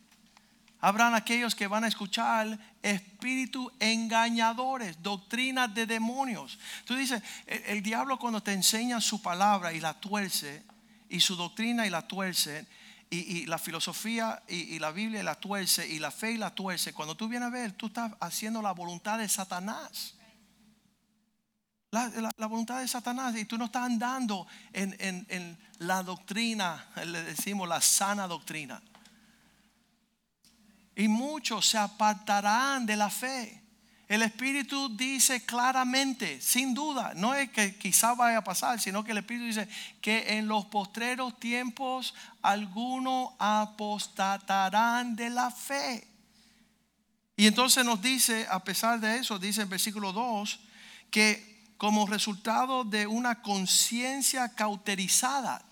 Habrán aquellos que van a escuchar espíritu engañadores, doctrinas de demonios. Tú dices, el, diablo cuando te enseña su palabra y la tuerce, y su doctrina y la tuerce, y, la filosofía y, y, la Biblia y la tuerce, y la fe y la tuerce, cuando tú vienes a ver, tú estás haciendo la voluntad de Satanás la, voluntad de Satanás y tú no estás andando en, en la doctrina, le decimos la sana doctrina. Y muchos se apartarán de la fe. El Espíritu dice claramente, sin duda, no es que quizá vaya a pasar, sino que el Espíritu dice que en los postreros tiempos algunos apostatarán de la fe. Y entonces nos dice, a pesar de eso, dice en versículo 2, que como resultado de una conciencia cauterizada.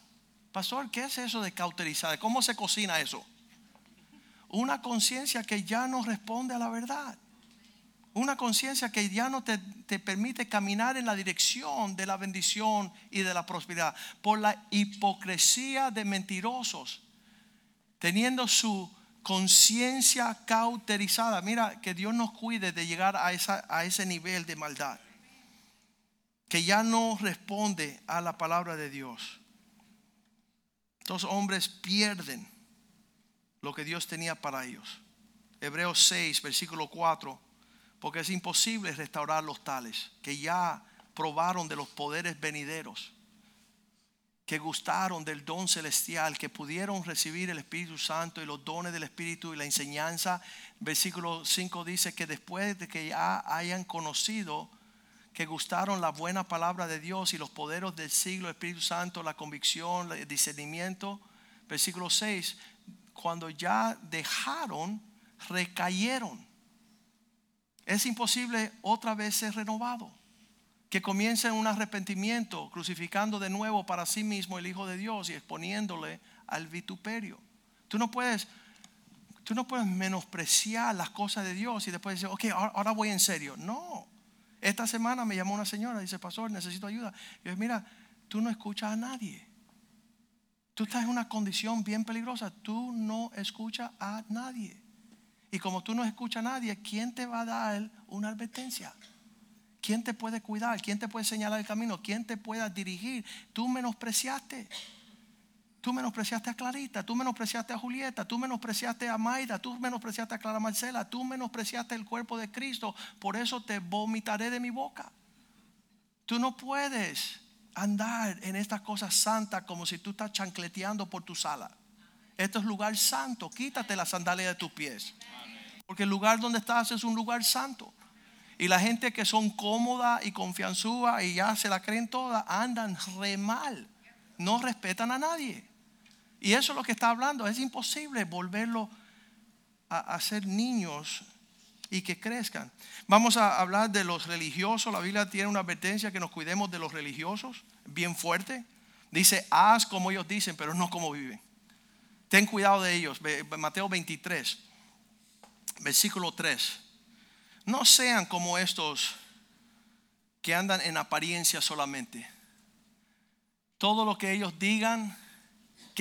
Pastor, ¿qué es eso de cauterizada? ¿Cómo se cocina eso? Una conciencia que ya no responde a la verdad. Una conciencia que ya no te, te, permite caminar en la dirección de la bendición y de la prosperidad. Por la hipocresía de mentirosos. Teniendo su conciencia cauterizada. Mira, que Dios nos cuide de llegar a, esa, a ese nivel de maldad que ya no responde a la palabra de Dios. Estos hombres pierden lo que Dios tenía para ellos. Hebreos 6, versículo 4, porque es imposible restaurar los tales que ya probaron de los poderes venideros, que gustaron del don celestial, que pudieron recibir el Espíritu Santo y los dones del Espíritu y la enseñanza. Versículo 5 dice que después de que ya hayan conocido que gustaron la buena palabra de Dios y los poderes del siglo, Espíritu Santo, la convicción, el discernimiento. Versículo 6, cuando ya dejaron, recayeron. Es imposible otra vez ser renovado. Que comiencen un arrepentimiento, crucificando de nuevo para sí mismo el Hijo de Dios y exponiéndole al vituperio. Tú no puedes, tú no puedes menospreciar las cosas de Dios y después decir, ok, ahora voy en serio. No, esta semana me llamó una señora, dice, pastor, necesito ayuda. Yo, mira, tú no escuchas a nadie. Tú estás en una condición bien peligrosa. Tú no escuchas a nadie. Y como tú no escuchas a nadie, ¿quién te va a dar una advertencia? ¿Quién te puede cuidar? ¿Quién te puede señalar el camino? ¿Quién te pueda dirigir? Tú menospreciaste. Tú menospreciaste a Clarita, tú menospreciaste a Julieta, tú menospreciaste a Maida, tú menospreciaste a Clara Marcela, tú menospreciaste el cuerpo de Cristo, por eso te vomitaré de mi boca. Tú no puedes andar en estas cosas santas como si tú estás chancleteando por tu sala. Esto es lugar santo, quítate la sandalia de tus pies. Porque el lugar donde estás es un lugar santo. Y la gente que son cómoda y confianzúa y ya se la creen toda, andan re mal. No respetan a nadie. Y eso es lo que está hablando. Es imposible volverlo a, ser niños y que crezcan. Vamos a hablar de los religiosos. La Biblia tiene una advertencia que nos cuidemos de los religiosos, bien fuerte. Dice, haz como ellos dicen, pero no como viven. Ten cuidado de ellos. Mateo 23, versículo 3. No sean como estos que andan en apariencia solamente. Todo lo que ellos digan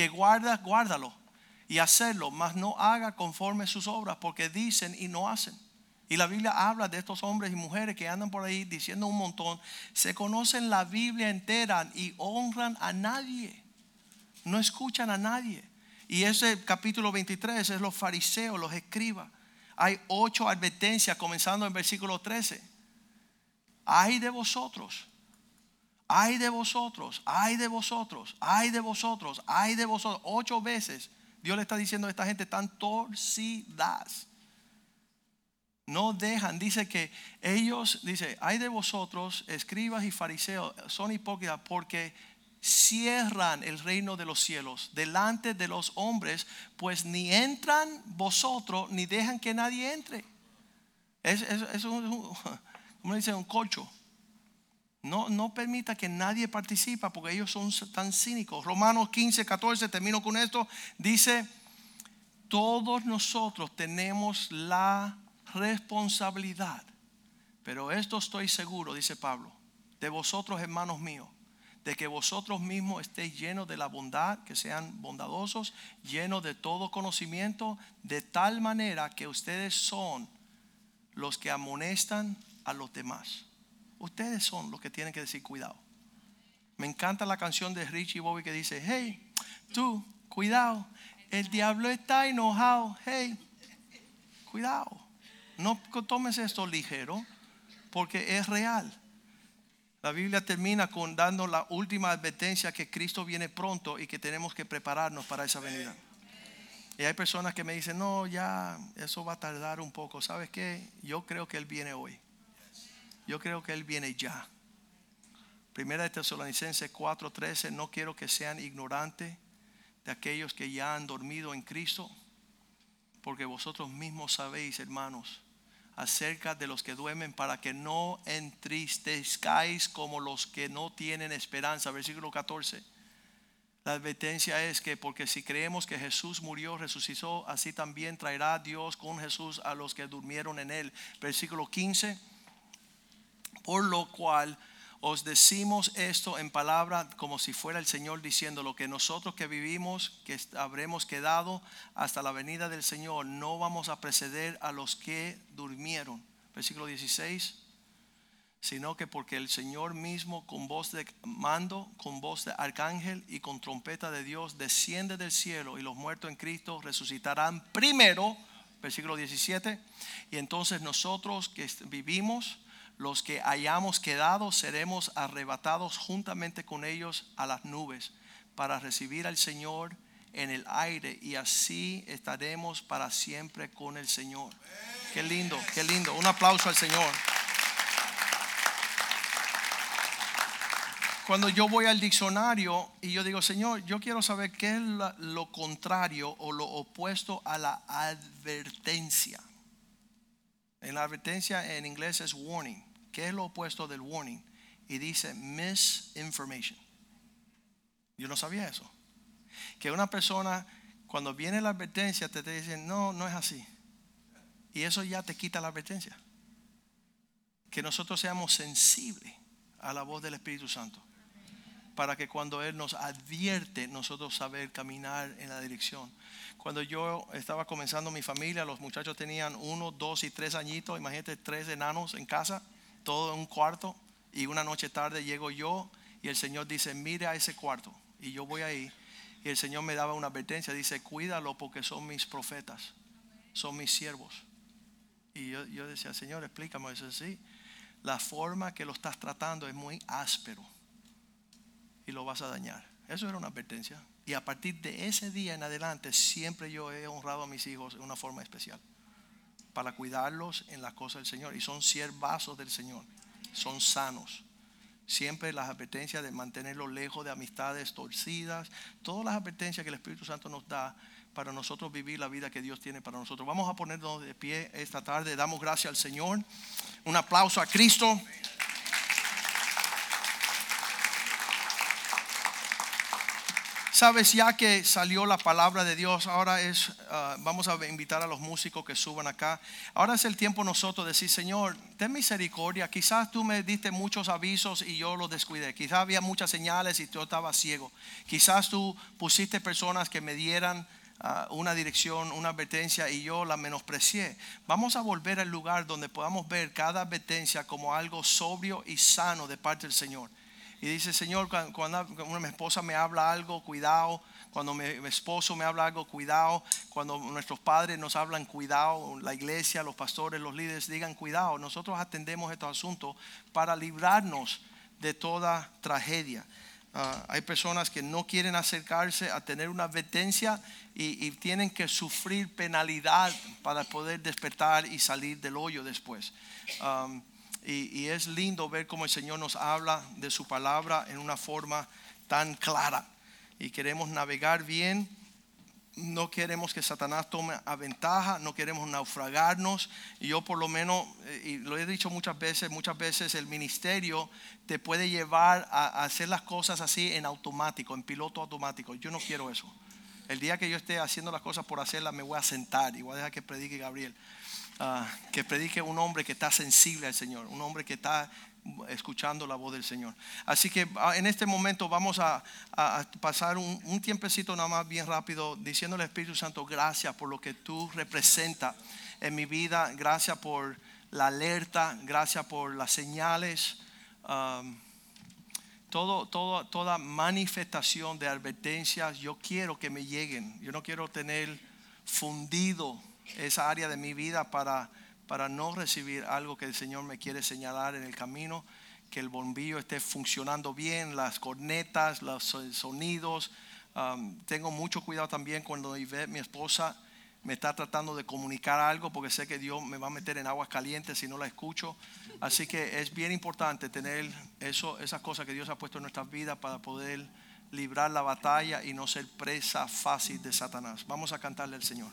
que guarda, guárdalo y hacerlo, mas no haga conforme sus obras, porque dicen y no hacen. Y la Biblia habla de estos hombres y mujeres que andan por ahí diciendo un montón, se conocen la Biblia entera y honran a nadie, no escuchan a nadie. Y ese capítulo 23 es los fariseos, los escribas. Hay ocho advertencias comenzando en versículo 13. Ay de vosotros, ay de vosotros, ay de vosotros, ay de vosotros, ay de vosotros. Ocho veces Dios le está diciendo a esta gente tan torcidas. No dejan, dice que ellos, dice, hay de vosotros, escribas y fariseos, son hipócritas porque cierran el reino de los cielos delante de los hombres, pues ni entran vosotros ni dejan que nadie entre. Es, es, un, como dice, un colcho. No, no permita que nadie participe porque ellos son tan cínicos. Romanos 15, 14, termino con esto. Dice, todos nosotros tenemos la responsabilidad. Pero esto estoy seguro, dice Pablo, de vosotros hermanos míos de que vosotros mismos estéis llenos de la bondad, que sean bondadosos, llenos de todo conocimiento, de tal manera que ustedes son los que amonestan a los demás. Ustedes son los que tienen que decir cuidado. Me encanta la canción de Richie Bobby que dice, hey, tú, cuidado, el diablo está enojado, hey, cuidado. No tomes esto ligero porque es real. La Biblia termina con dando la última advertencia que Cristo viene pronto y que tenemos que prepararnos para esa venida. Y hay personas que me dicen, no, ya, eso va a tardar un poco. ¿Sabes qué? Yo creo que Él viene hoy. Yo creo que Él viene ya. Primera de Tesalonicenses 4:13, no quiero que sean ignorantes de aquellos que ya han dormido en Cristo, porque vosotros mismos sabéis, hermanos, acerca de los que duermen para que no entristezcáis como los que no tienen esperanza. Versículo 14. La advertencia es que porque si creemos que Jesús murió, resucitó, así también traerá Dios con Jesús a los que durmieron en él. Versículo 15. Por lo cual os decimos esto en palabra como si fuera el Señor diciendo lo que nosotros que vivimos, que habremos quedado hasta la venida del Señor, no vamos a preceder a los que durmieron. Versículo 16. Sino que porque el Señor mismo con voz de mando, con voz de arcángel y con trompeta de Dios desciende del cielo y los muertos en Cristo resucitarán primero. Versículo 17. Y entonces nosotros que vivimos, los que hayamos quedado seremos arrebatados juntamente con ellos a las nubes para recibir al Señor en el aire y así estaremos para siempre con el Señor. Qué lindo, qué lindo. Un aplauso al Señor. Cuando yo voy al diccionario y yo digo, Señor, yo quiero saber qué es lo contrario o lo opuesto a la advertencia. En la advertencia en inglés es warning. ¿Qué es lo opuesto del warning? Y dice misinformation. Yo no sabía eso. Que una persona, cuando viene la advertencia, te, te dice, no, no es así. Y eso ya te quita la advertencia. Que nosotros seamos sensibles a la voz del Espíritu Santo. Para que cuando Él nos advierte, nosotros saber caminar en la dirección. Cuando yo estaba comenzando mi familia, los muchachos tenían uno, dos y tres añitos. Imagínate tres enanos en casa todo en un cuarto y una noche tarde llego yo y el Señor dice, mire a ese cuarto. Y yo voy ahí y el Señor me daba una advertencia, dice, cuídalo porque son mis profetas, son mis siervos. Y yo, yo decía, Señor, explícame eso. Sí, la forma que lo estás tratando es muy áspero y lo vas a dañar. Eso era una advertencia. Y a partir de ese día en adelante, siempre yo he honrado a mis hijos de una forma especial para cuidarlos en las cosas del Señor. Y son siervazos del Señor. Son sanos. Siempre las advertencias de mantenerlos lejos de amistades torcidas. Todas las advertencias que el Espíritu Santo nos da para nosotros vivir la vida que Dios tiene para nosotros. Vamos a ponernos de pie esta tarde. Damos gracias al Señor. Un aplauso a Cristo. Sabes, ya que salió la palabra de Dios, ahora es, ah, vamos a invitar a los músicos que suban acá. Ahora es el tiempo nosotros de decir, Señor, ten misericordia. Quizás tú me diste muchos avisos y yo los descuidé. Quizás había muchas señales y yo estaba ciego. Quizás tú pusiste personas que me dieran ah, una dirección, una advertencia y yo la menosprecié. Vamos a volver al lugar donde podamos ver cada advertencia como algo sobrio y sano de parte del Señor y dice, Señor, cuando, cuando mi esposa me habla algo, cuidado. Cuando mi, mi, esposo me habla algo, cuidado. Cuando nuestros padres nos hablan, cuidado. La iglesia, los pastores, los líderes digan, cuidado. Nosotros atendemos estos asuntos para librarnos de toda tragedia. Uh, hay personas que no quieren acercarse a tener una advertencia y, y, tienen que sufrir penalidad para poder despertar y salir del hoyo después. Um, y, es lindo ver cómo el Señor nos habla de su palabra en una forma tan clara. Y queremos navegar bien. No queremos que Satanás tome a ventaja, no queremos naufragarnos. Y yo por lo menos, eh, y lo he dicho muchas veces, muchas veces el ministerio te puede llevar a, a hacer las cosas así en automático, en piloto automático. Yo no quiero eso. El día que yo esté haciendo las cosas por hacerlas, me voy a sentar y voy a dejar que predique Gabriel. Uh, que predique un hombre que está sensible al Señor, un hombre que está escuchando la voz del Señor. Así que uh, en este momento vamos a, pasar un, tiempecito nada más bien rápido diciéndole al Espíritu Santo gracias por lo que tú representas en mi vida, gracias por la alerta, gracias por las señales. Um, toda manifestación de advertencias, yo quiero que me lleguen. Yo no quiero tener fundido esa área de mi vida para, para no recibir algo que el Señor me quiere señalar en el camino, que el bombillo esté funcionando bien, las cornetas, los sonidos. Um, tengo mucho cuidado también cuando mi esposa me está tratando de comunicar algo porque sé que Dios me va a meter en aguas calientes si no la escucho. Así que es bien importante tener eso, esas cosas que Dios ha puesto en nuestras vidas para poder librar la batalla y no ser presa fácil de Satanás. Vamos a cantarle al Señor.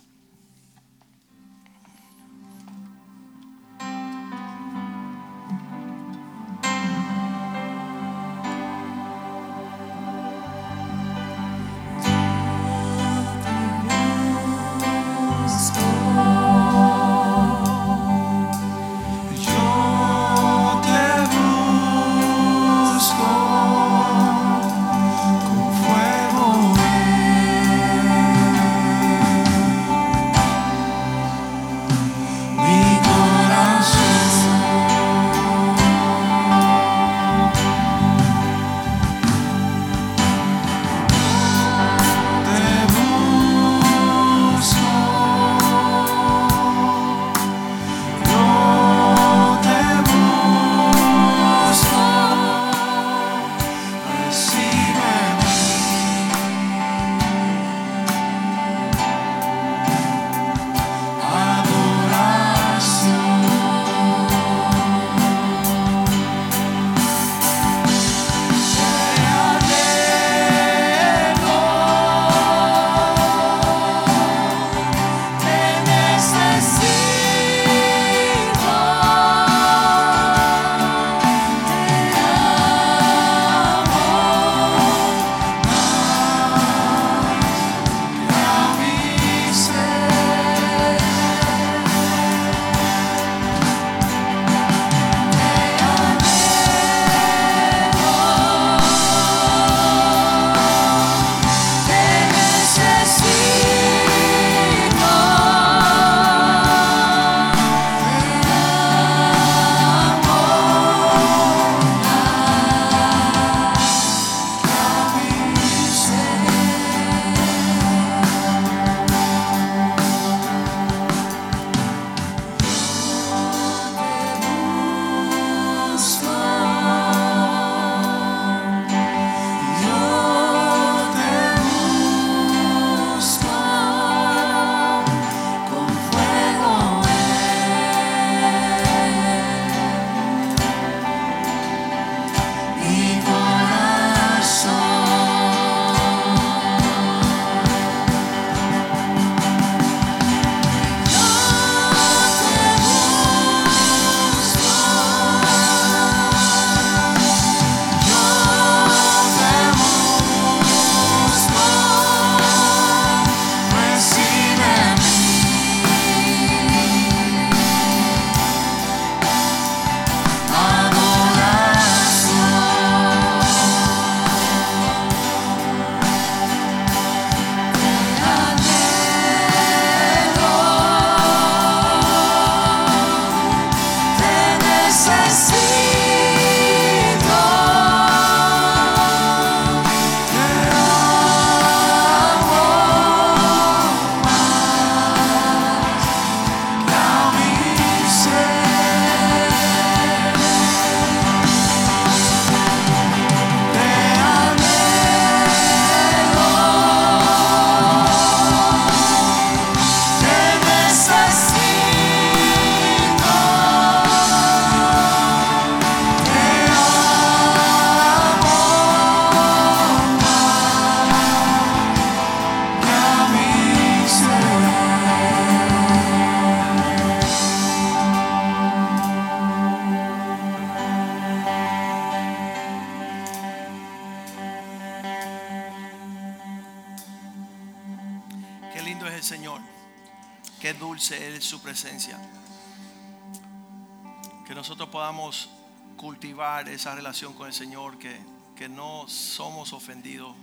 Cultivar esa relación con el Señor, que, que no somos ofendidos.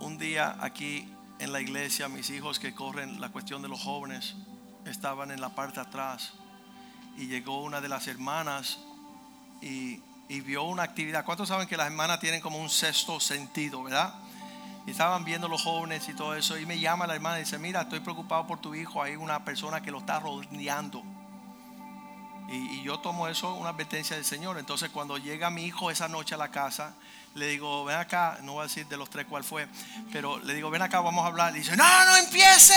Un día aquí en la iglesia, mis hijos que corren la cuestión de los jóvenes estaban en la parte atrás y llegó una de las hermanas y, y vio una actividad. ¿Cuántos saben que las hermanas tienen como un sexto sentido, verdad? Y estaban viendo los jóvenes y todo eso. Y me llama la hermana y dice, mira, estoy preocupado por tu hijo. Hay una persona que lo está rodeando. Y, yo tomo eso una advertencia del Señor. Entonces cuando llega mi hijo esa noche a la casa, le digo, ven acá, no voy a decir de los tres cuál fue, pero le digo, ven acá, vamos a hablar. Y dice, no, no empiece,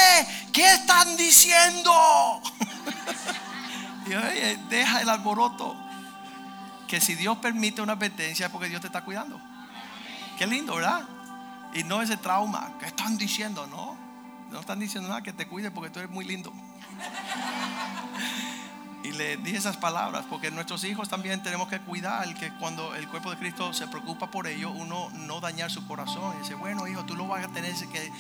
¿qué están diciendo? y yo, oye, deja el alboroto. Que si Dios permite una advertencia es porque Dios te está cuidando. Qué lindo, ¿verdad? Y no ese trauma. ¿Qué están diciendo? No, no están diciendo nada que te cuide porque tú eres muy lindo. Y le dije esas palabras porque nuestros hijos también tenemos que cuidar que cuando el cuerpo de Cristo se preocupa por ellos, uno no dañar su corazón. Y dice, bueno, hijo, tú lo vas a tener que,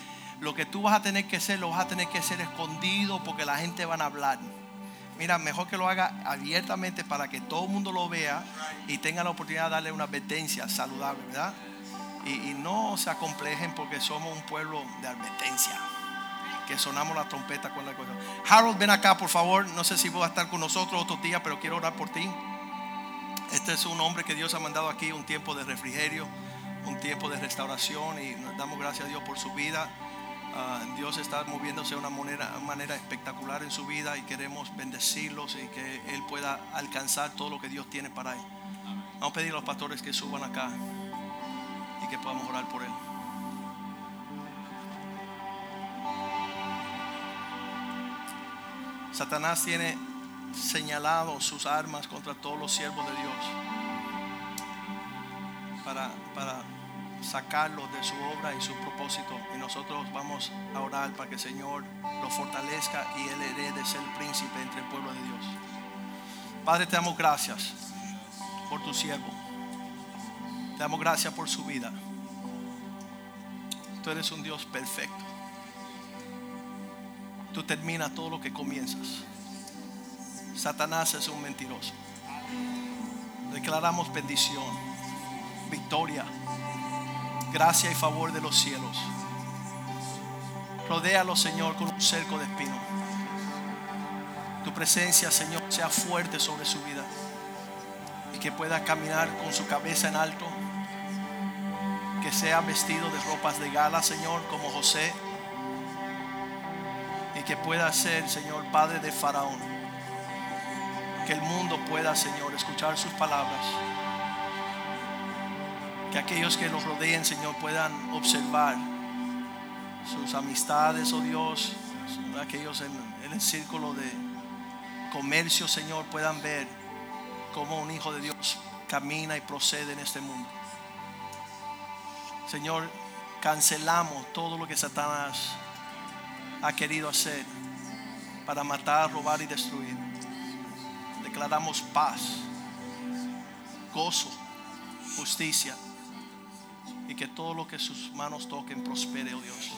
lo que tú vas a tener que hacer, lo vas a tener que hacer escondido porque la gente van a hablar. Mira, mejor que lo haga abiertamente para que todo el mundo lo vea y tenga la oportunidad de darle una advertencia saludable, ¿verdad? Y, y no se acomplejen porque somos un pueblo de advertencia que sonamos la trompeta con la cosa. Harold, ven acá, por favor. No sé si vas a estar con nosotros otros días, pero quiero orar por ti. Este es un hombre que Dios ha mandado aquí, un tiempo de refrigerio, un tiempo de restauración y nos damos gracias a Dios por su vida. Ah, Dios está moviéndose de una manera, manera espectacular en su vida y queremos bendecirlos y que Él pueda alcanzar todo lo que Dios tiene para Él. Vamos a pedir a los pastores que suban acá y que podamos orar por Él. Satanás tiene señalado sus armas contra todos los siervos de Dios para, para sacarlos de su obra y su propósito. Y nosotros vamos a orar para que el Señor lo fortalezca y él herede ser príncipe entre el pueblo de Dios. Padre, te damos gracias por tu siervo. Te damos gracias por su vida. Tú eres un Dios perfecto. Tú terminas todo lo que comienzas. Satanás es un mentiroso. Declaramos bendición, victoria, gracia y favor de los cielos. Rodéalo, Señor, con un cerco de espino. Tu presencia, Señor, sea fuerte sobre su vida y que pueda caminar con su cabeza en alto. Que sea vestido de ropas de gala, Señor, como José que pueda ser, Señor, Padre de Faraón. Que el mundo pueda, Señor, escuchar sus palabras. Que aquellos que los rodeen, Señor, puedan observar sus amistades, oh Dios, aquellos en, en el círculo de comercio, Señor, puedan ver cómo un hijo de Dios camina y procede en este mundo. Señor, cancelamos todo lo que Satanás ha querido hacer para matar, robar y destruir. Declaramos paz, gozo, justicia y que todo lo que sus manos toquen prospere, oh Dios.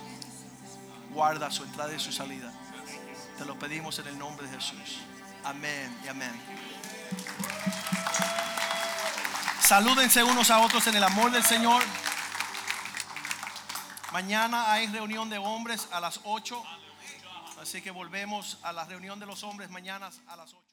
Guarda su entrada y su salida. Te lo pedimos en el nombre de Jesús. Amén y amén. Salúdense unos a otros en el amor del Señor. Mañana hay reunión de hombres a las 8. Así que volvemos a la reunión de los hombres mañana a las 8.